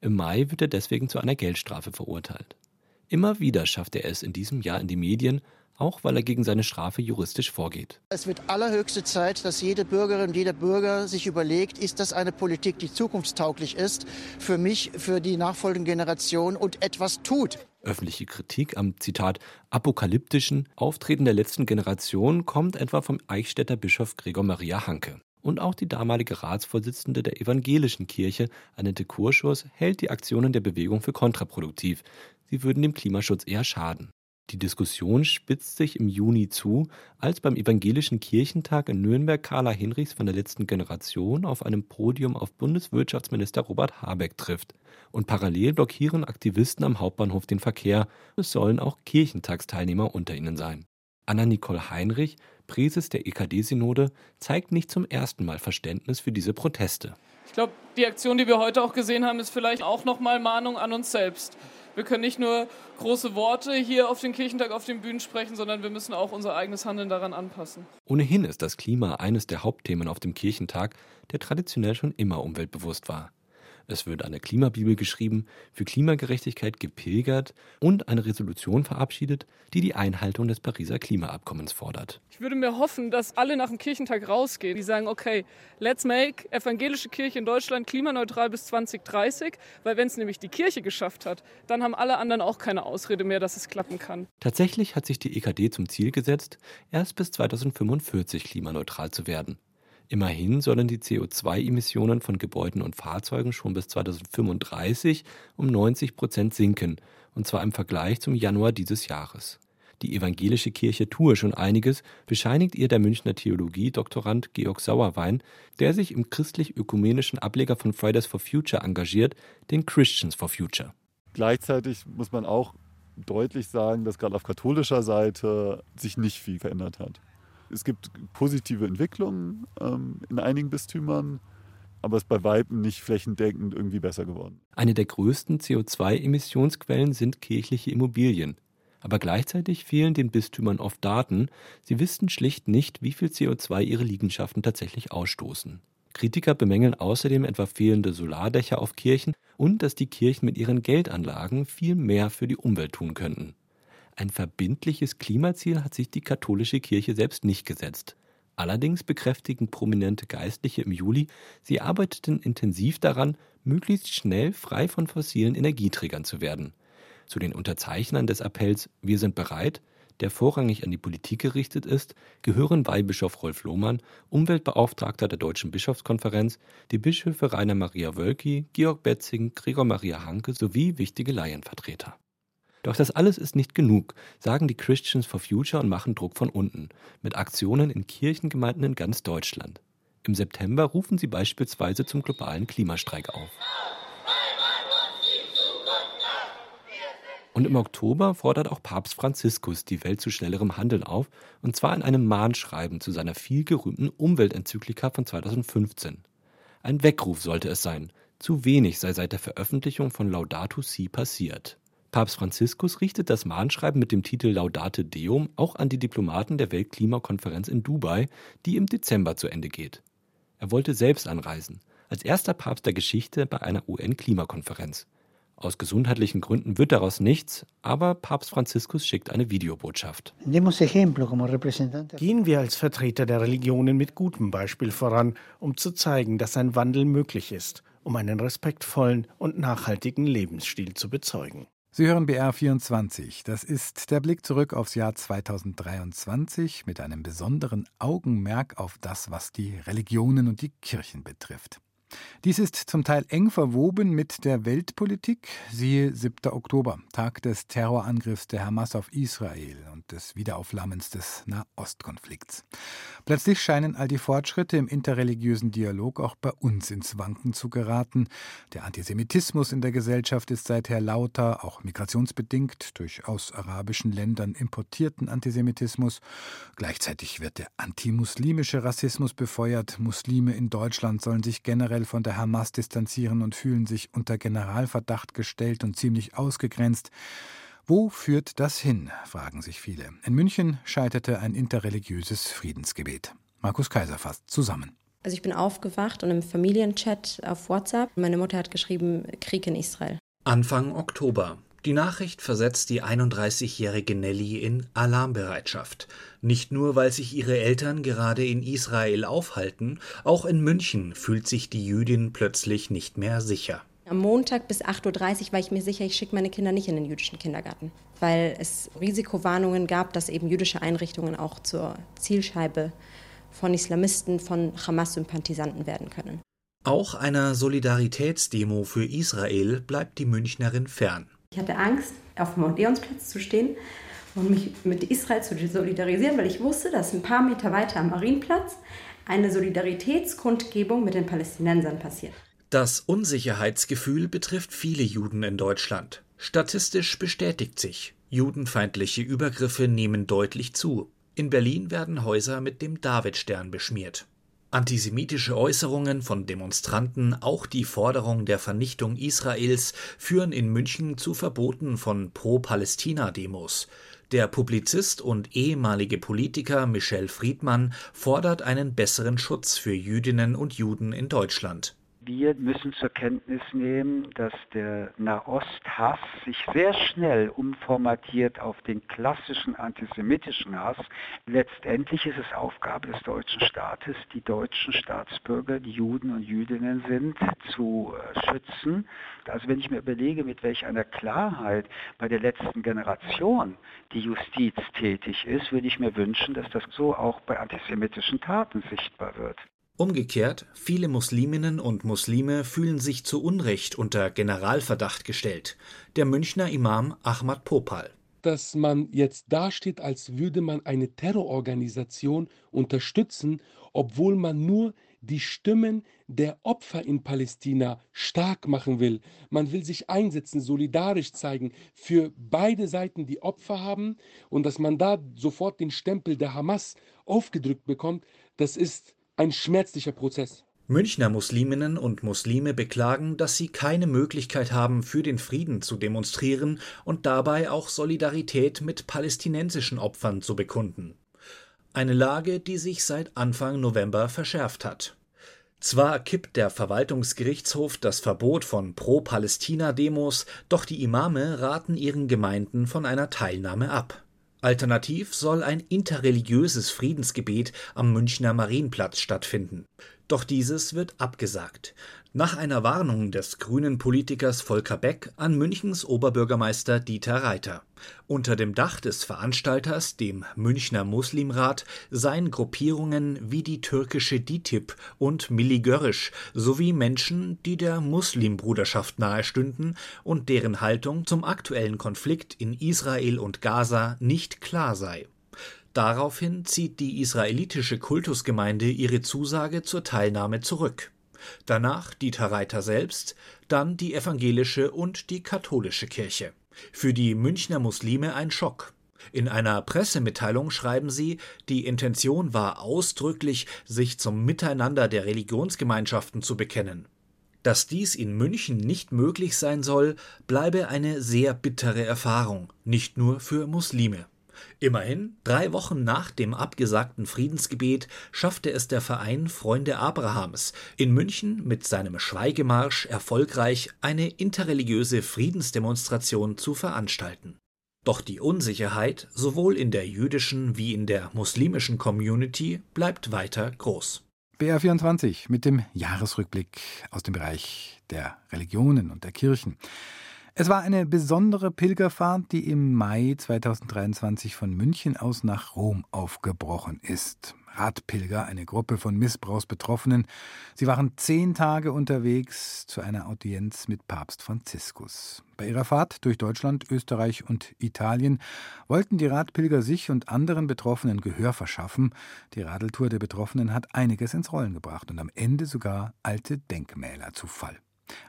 Im Mai wird er deswegen zu einer Geldstrafe verurteilt. Immer wieder schafft er es in diesem Jahr in die Medien, auch weil er gegen seine Strafe juristisch vorgeht. Es wird allerhöchste Zeit, dass jede Bürgerin und jeder Bürger sich überlegt, ist das eine Politik, die zukunftstauglich ist für mich, für die nachfolgende Generation und etwas tut. Öffentliche Kritik am Zitat apokalyptischen Auftreten der letzten Generation kommt etwa vom Eichstätter Bischof Gregor Maria Hanke. Und auch die damalige Ratsvorsitzende der evangelischen Kirche, Annette Kurschus, hält die Aktionen der Bewegung für kontraproduktiv sie würden dem Klimaschutz eher schaden. Die Diskussion spitzt sich im Juni zu, als beim Evangelischen Kirchentag in Nürnberg Carla Hinrichs von der letzten Generation auf einem Podium auf Bundeswirtschaftsminister Robert Habeck trifft. Und parallel blockieren Aktivisten am Hauptbahnhof den Verkehr. Es sollen auch Kirchentagsteilnehmer unter ihnen sein. Anna-Nicole Heinrich, Präses der EKD-Synode, zeigt nicht zum ersten Mal Verständnis für diese Proteste. Ich glaube, die Aktion, die wir heute auch gesehen haben, ist vielleicht auch nochmal Mahnung an uns selbst. Wir können nicht nur große Worte hier auf den Kirchentag auf den Bühnen sprechen, sondern wir müssen auch unser eigenes Handeln daran anpassen. Ohnehin ist das Klima eines der Hauptthemen auf dem Kirchentag, der traditionell schon immer umweltbewusst war. Es wird eine Klimabibel geschrieben, für Klimagerechtigkeit gepilgert und eine Resolution verabschiedet, die die Einhaltung des Pariser Klimaabkommens fordert. Ich würde mir hoffen, dass alle nach dem Kirchentag rausgehen, die sagen, okay, let's make evangelische Kirche in Deutschland klimaneutral bis 2030, weil wenn es nämlich die Kirche geschafft hat, dann haben alle anderen auch keine Ausrede mehr, dass es klappen kann. Tatsächlich hat sich die EKD zum Ziel gesetzt, erst bis 2045 klimaneutral zu werden. Immerhin sollen die CO2-Emissionen von Gebäuden und Fahrzeugen schon bis 2035 um 90 Prozent sinken, und zwar im Vergleich zum Januar dieses Jahres. Die evangelische Kirche tue schon einiges, bescheinigt ihr der Münchner Theologie-Doktorand Georg Sauerwein, der sich im christlich-ökumenischen Ableger von Fridays for Future engagiert, den Christians for Future. Gleichzeitig muss man auch deutlich sagen, dass gerade auf katholischer Seite sich nicht viel verändert hat. Es gibt positive Entwicklungen ähm, in einigen Bistümern, aber es ist bei Weitem nicht flächendeckend irgendwie besser geworden. Eine der größten CO2-Emissionsquellen sind kirchliche Immobilien. Aber gleichzeitig fehlen den Bistümern oft Daten. Sie wissen schlicht nicht, wie viel CO2 ihre Liegenschaften tatsächlich ausstoßen. Kritiker bemängeln außerdem etwa fehlende Solardächer auf Kirchen und dass die Kirchen mit ihren Geldanlagen viel mehr für die Umwelt tun könnten. Ein verbindliches Klimaziel hat sich die katholische Kirche selbst nicht gesetzt. Allerdings bekräftigen prominente Geistliche im Juli, sie arbeiteten intensiv daran, möglichst schnell frei von fossilen Energieträgern zu werden. Zu den Unterzeichnern des Appells Wir sind bereit, der vorrangig an die Politik gerichtet ist, gehören Weihbischof Rolf Lohmann, Umweltbeauftragter der Deutschen Bischofskonferenz, die Bischöfe Rainer Maria Wölki, Georg Betzing, Gregor Maria Hanke sowie wichtige Laienvertreter. Doch das alles ist nicht genug, sagen die Christians for Future und machen Druck von unten, mit Aktionen in Kirchengemeinden in ganz Deutschland. Im September rufen sie beispielsweise zum globalen Klimastreik auf. Und im Oktober fordert auch Papst Franziskus die Welt zu schnellerem Handeln auf, und zwar in einem Mahnschreiben zu seiner vielgerühmten Umweltenzyklika von 2015. Ein Weckruf sollte es sein. Zu wenig sei seit der Veröffentlichung von Laudato Si passiert. Papst Franziskus richtet das Mahnschreiben mit dem Titel Laudate Deum auch an die Diplomaten der Weltklimakonferenz in Dubai, die im Dezember zu Ende geht. Er wollte selbst anreisen, als erster Papst der Geschichte bei einer UN-Klimakonferenz. Aus gesundheitlichen Gründen wird daraus nichts, aber Papst Franziskus schickt eine Videobotschaft. Gehen wir als Vertreter der Religionen mit gutem Beispiel voran, um zu zeigen, dass ein Wandel möglich ist, um einen respektvollen und nachhaltigen Lebensstil zu bezeugen. Sie hören BR24. Das ist der Blick zurück aufs Jahr 2023 mit einem besonderen Augenmerk auf das, was die Religionen und die Kirchen betrifft. Dies ist zum Teil eng verwoben mit der Weltpolitik. Siehe 7. Oktober, Tag des Terrorangriffs der Hamas auf Israel und des Wiederaufflammens des Nahostkonflikts. Plötzlich scheinen all die Fortschritte im interreligiösen Dialog auch bei uns ins Wanken zu geraten. Der Antisemitismus in der Gesellschaft ist seither lauter, auch migrationsbedingt durch aus arabischen Ländern importierten Antisemitismus. Gleichzeitig wird der antimuslimische Rassismus befeuert. Muslime in Deutschland sollen sich generell Israel von der Hamas distanzieren und fühlen sich unter Generalverdacht gestellt und ziemlich ausgegrenzt. Wo führt das hin? fragen sich viele. In München scheiterte ein interreligiöses Friedensgebet. Markus Kaiser fasst zusammen. Also ich bin aufgewacht und im Familienchat auf WhatsApp, meine Mutter hat geschrieben, Krieg in Israel. Anfang Oktober. Die Nachricht versetzt die 31-jährige Nelly in Alarmbereitschaft. Nicht nur, weil sich ihre Eltern gerade in Israel aufhalten, auch in München fühlt sich die Jüdin plötzlich nicht mehr sicher. Am Montag bis 8.30 Uhr war ich mir sicher, ich schicke meine Kinder nicht in den jüdischen Kindergarten, weil es Risikowarnungen gab, dass eben jüdische Einrichtungen auch zur Zielscheibe von Islamisten, von Hamas-Sympathisanten werden können. Auch einer Solidaritätsdemo für Israel bleibt die Münchnerin fern. Ich hatte Angst, auf dem Odeonsplatz zu stehen und mich mit Israel zu solidarisieren, weil ich wusste, dass ein paar Meter weiter am Marienplatz eine Solidaritätskundgebung mit den Palästinensern passiert. Das Unsicherheitsgefühl betrifft viele Juden in Deutschland. Statistisch bestätigt sich, judenfeindliche Übergriffe nehmen deutlich zu. In Berlin werden Häuser mit dem Davidstern beschmiert. Antisemitische Äußerungen von Demonstranten, auch die Forderung der Vernichtung Israels, führen in München zu Verboten von Pro-Palästina-Demos. Der Publizist und ehemalige Politiker Michel Friedmann fordert einen besseren Schutz für Jüdinnen und Juden in Deutschland wir müssen zur Kenntnis nehmen, dass der Nahosthass sich sehr schnell umformatiert auf den klassischen antisemitischen Hass. Letztendlich ist es Aufgabe des deutschen Staates, die deutschen Staatsbürger, die Juden und Jüdinnen sind, zu äh, schützen. Also wenn ich mir überlege, mit welch einer Klarheit bei der letzten Generation die Justiz tätig ist, würde ich mir wünschen, dass das so auch bei antisemitischen Taten sichtbar wird. Umgekehrt, viele Musliminnen und Muslime fühlen sich zu Unrecht unter Generalverdacht gestellt. Der Münchner Imam Ahmad Popal. Dass man jetzt dasteht, als würde man eine Terrororganisation unterstützen, obwohl man nur die Stimmen der Opfer in Palästina stark machen will. Man will sich einsetzen, solidarisch zeigen für beide Seiten, die Opfer haben und dass man da sofort den Stempel der Hamas aufgedrückt bekommt, das ist ein schmerzlicher Prozess. Münchner Musliminnen und Muslime beklagen, dass sie keine Möglichkeit haben, für den Frieden zu demonstrieren und dabei auch Solidarität mit palästinensischen Opfern zu bekunden. Eine Lage, die sich seit Anfang November verschärft hat. Zwar kippt der Verwaltungsgerichtshof das Verbot von Pro-Palästina-Demos, doch die Imame raten ihren Gemeinden von einer Teilnahme ab. Alternativ soll ein interreligiöses Friedensgebet am Münchner Marienplatz stattfinden. Doch dieses wird abgesagt. Nach einer Warnung des grünen Politikers Volker Beck an Münchens Oberbürgermeister Dieter Reiter. Unter dem Dach des Veranstalters, dem Münchner Muslimrat, seien Gruppierungen wie die türkische DITIB und Milli Görrisch sowie Menschen, die der Muslimbruderschaft nahestünden und deren Haltung zum aktuellen Konflikt in Israel und Gaza nicht klar sei. Daraufhin zieht die israelitische Kultusgemeinde ihre Zusage zur Teilnahme zurück. Danach Dieter Reiter selbst, dann die evangelische und die katholische Kirche. Für die Münchner Muslime ein Schock. In einer Pressemitteilung schreiben sie, die Intention war ausdrücklich, sich zum Miteinander der Religionsgemeinschaften zu bekennen. Dass dies in München nicht möglich sein soll, bleibe eine sehr bittere Erfahrung, nicht nur für Muslime. Immerhin, drei Wochen nach dem abgesagten Friedensgebet schaffte es der Verein Freunde Abrahams in München mit seinem Schweigemarsch erfolgreich eine interreligiöse Friedensdemonstration zu veranstalten. Doch die Unsicherheit sowohl in der jüdischen wie in der muslimischen Community bleibt weiter groß. BR24 mit dem Jahresrückblick aus dem Bereich der Religionen und der Kirchen. Es war eine besondere Pilgerfahrt, die im Mai 2023 von München aus nach Rom aufgebrochen ist. Radpilger, eine Gruppe von Missbrauchsbetroffenen. Sie waren zehn Tage unterwegs zu einer Audienz mit Papst Franziskus. Bei ihrer Fahrt durch Deutschland, Österreich und Italien wollten die Radpilger sich und anderen Betroffenen Gehör verschaffen. Die Radeltour der Betroffenen hat einiges ins Rollen gebracht und am Ende sogar alte Denkmäler zu Fall.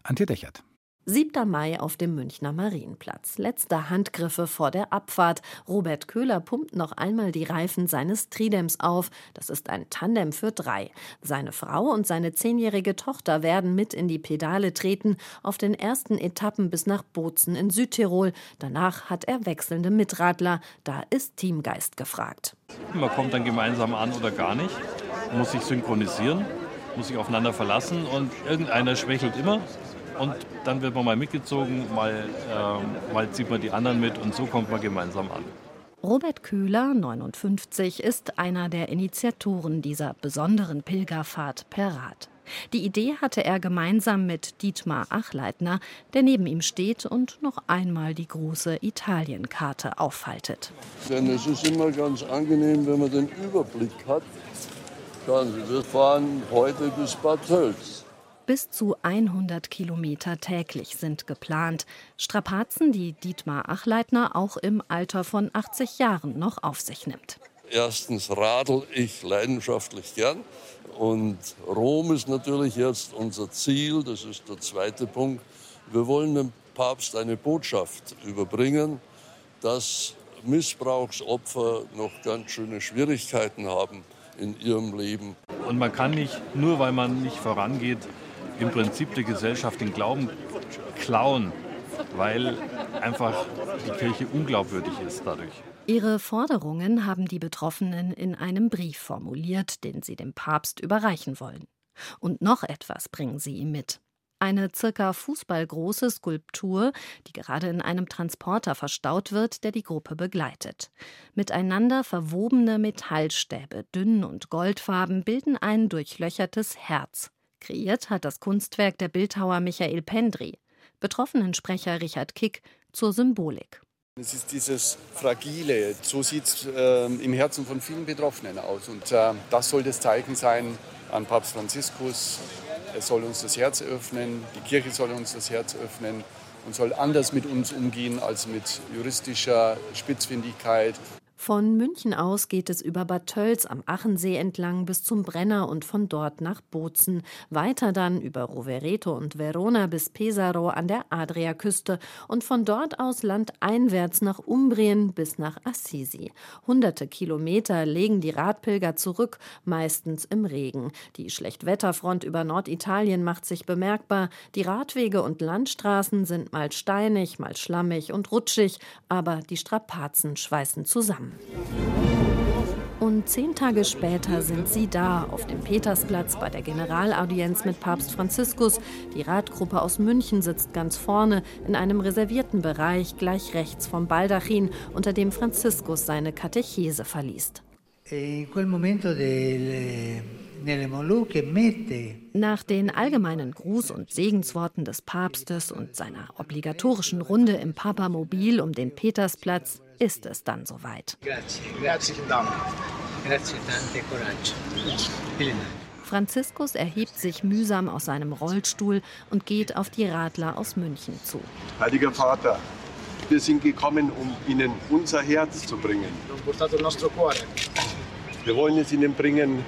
Antje Dechert. 7. Mai auf dem Münchner Marienplatz. Letzte Handgriffe vor der Abfahrt. Robert Köhler pumpt noch einmal die Reifen seines Tridems auf. Das ist ein Tandem für drei. Seine Frau und seine zehnjährige Tochter werden mit in die Pedale treten, auf den ersten Etappen bis nach Bozen in Südtirol. Danach hat er wechselnde Mitradler. Da ist Teamgeist gefragt. Man kommt dann gemeinsam an oder gar nicht, muss sich synchronisieren, muss sich aufeinander verlassen und irgendeiner schwächelt immer und dann wird man mal mitgezogen, mal, äh, mal zieht man die anderen mit und so kommt man gemeinsam an. Robert Köhler, 59, ist einer der Initiatoren dieser besonderen Pilgerfahrt per Rad. Die Idee hatte er gemeinsam mit Dietmar Achleitner, der neben ihm steht und noch einmal die große Italienkarte auffaltet. Denn es ist immer ganz angenehm, wenn man den Überblick hat. Schauen Sie, wir fahren heute bis Bad Tölz. Bis zu 100 Kilometer täglich sind geplant. Strapazen, die Dietmar Achleitner auch im Alter von 80 Jahren noch auf sich nimmt. Erstens radel ich leidenschaftlich gern. Und Rom ist natürlich jetzt unser Ziel. Das ist der zweite Punkt. Wir wollen dem Papst eine Botschaft überbringen, dass Missbrauchsopfer noch ganz schöne Schwierigkeiten haben in ihrem Leben. Und man kann nicht, nur weil man nicht vorangeht, im Prinzip der Gesellschaft den Glauben klauen, weil einfach die Kirche unglaubwürdig ist dadurch. Ihre Forderungen haben die Betroffenen in einem Brief formuliert, den sie dem Papst überreichen wollen. Und noch etwas bringen sie ihm mit. Eine circa fußballgroße Skulptur, die gerade in einem Transporter verstaut wird, der die Gruppe begleitet. Miteinander verwobene Metallstäbe, dünn und goldfarben, bilden ein durchlöchertes Herz, Kreiert hat das Kunstwerk der Bildhauer Michael Pendry. Betroffenensprecher Richard Kick zur Symbolik. Es ist dieses Fragile, so sieht es äh, im Herzen von vielen Betroffenen aus. Und äh, das soll das Zeichen sein an Papst Franziskus. Er soll uns das Herz öffnen, die Kirche soll uns das Herz öffnen und soll anders mit uns umgehen als mit juristischer Spitzfindigkeit. Von München aus geht es über Bad Tölz am Achensee entlang bis zum Brenner und von dort nach Bozen. Weiter dann über Rovereto und Verona bis Pesaro an der Adriaküste und von dort aus landeinwärts nach Umbrien bis nach Assisi. Hunderte Kilometer legen die Radpilger zurück, meistens im Regen. Die Schlechtwetterfront über Norditalien macht sich bemerkbar. Die Radwege und Landstraßen sind mal steinig, mal schlammig und rutschig, aber die Strapazen schweißen zusammen. Und zehn Tage später sind sie da, auf dem Petersplatz bei der Generalaudienz mit Papst Franziskus. Die Radgruppe aus München sitzt ganz vorne in einem reservierten Bereich gleich rechts vom Baldachin, unter dem Franziskus seine Katechese verliest. Nach den allgemeinen Gruß- und Segensworten des Papstes und seiner obligatorischen Runde im Papamobil um den Petersplatz ist es dann soweit. Franziskus erhebt sich mühsam aus seinem Rollstuhl und geht auf die Radler aus München zu. Heiliger Vater, Wir sind gekommen, um Ihnen unser Herz zu bringen. Wir wollen es Ihnen bringen,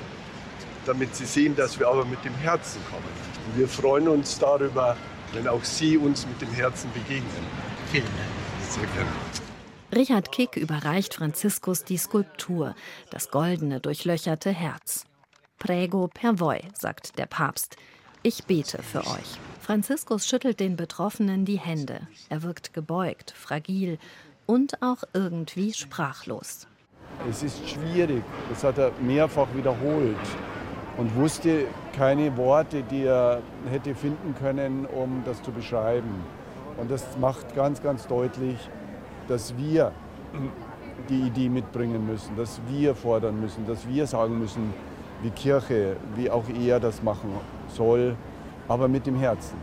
damit Sie sehen, dass wir aber mit dem Herzen kommen. Und wir freuen uns darüber, wenn auch Sie uns mit dem Herzen begegnen. Vielen Dank. Sehr gerne. Richard Kick überreicht Franziskus die Skulptur, das goldene, durchlöcherte Herz. Prego per voi, sagt der Papst. Ich bete für euch. Franziskus schüttelt den Betroffenen die Hände. Er wirkt gebeugt, fragil und auch irgendwie sprachlos. Es ist schwierig, das hat er mehrfach wiederholt und wusste keine Worte, die er hätte finden können, um das zu beschreiben. Und das macht ganz, ganz deutlich, dass wir die Idee mitbringen müssen, dass wir fordern müssen, dass wir sagen müssen, wie Kirche, wie auch er das machen soll, aber mit dem Herzen.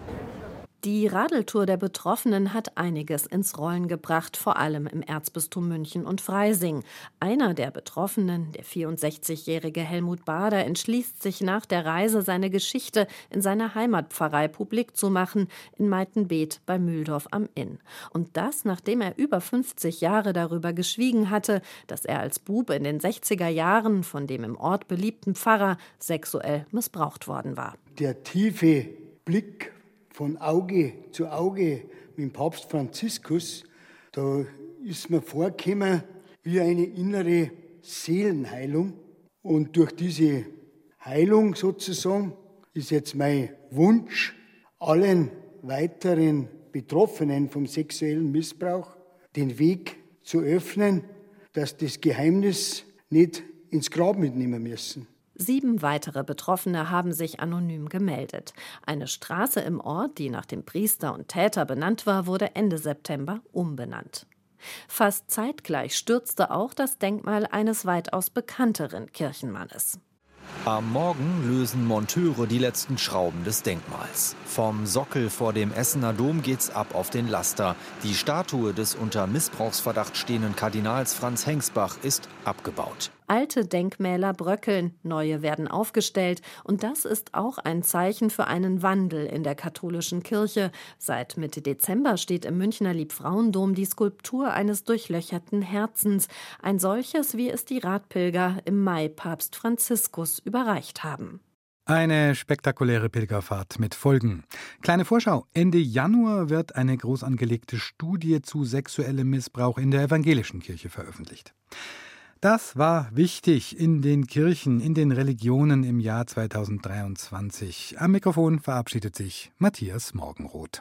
Die Radeltour der Betroffenen hat einiges ins Rollen gebracht, vor allem im Erzbistum München und Freising. Einer der Betroffenen, der 64-jährige Helmut Bader, entschließt sich nach der Reise seine Geschichte in seiner Heimatpfarrei publik zu machen, in Meitenbeet bei Mühldorf am Inn. Und das, nachdem er über 50 Jahre darüber geschwiegen hatte, dass er als Bub in den 60er Jahren von dem im Ort beliebten Pfarrer sexuell missbraucht worden war. Der tiefe Blick von Auge zu Auge mit Papst Franziskus, da ist mir vorgekommen wie eine innere Seelenheilung. Und durch diese Heilung sozusagen ist jetzt mein Wunsch, allen weiteren Betroffenen vom sexuellen Missbrauch den Weg zu öffnen, dass das Geheimnis nicht ins Grab mitnehmen müssen. Sieben weitere Betroffene haben sich anonym gemeldet. Eine Straße im Ort, die nach dem Priester und Täter benannt war, wurde Ende September umbenannt. Fast zeitgleich stürzte auch das Denkmal eines weitaus bekannteren Kirchenmannes. Am Morgen lösen Monteure die letzten Schrauben des Denkmals. Vom Sockel vor dem Essener Dom geht's ab auf den Laster. Die Statue des unter Missbrauchsverdacht stehenden Kardinals Franz Hengsbach ist abgebaut. Alte Denkmäler bröckeln, neue werden aufgestellt. Und das ist auch ein Zeichen für einen Wandel in der katholischen Kirche. Seit Mitte Dezember steht im Münchner Liebfrauendom die Skulptur eines durchlöcherten Herzens. Ein solches, wie es die Radpilger im Mai Papst Franziskus überreicht haben. Eine spektakuläre Pilgerfahrt mit Folgen. Kleine Vorschau. Ende Januar wird eine groß angelegte Studie zu sexuellem Missbrauch in der evangelischen Kirche veröffentlicht. Das war wichtig in den Kirchen, in den Religionen im Jahr 2023. Am Mikrofon verabschiedet sich Matthias Morgenroth.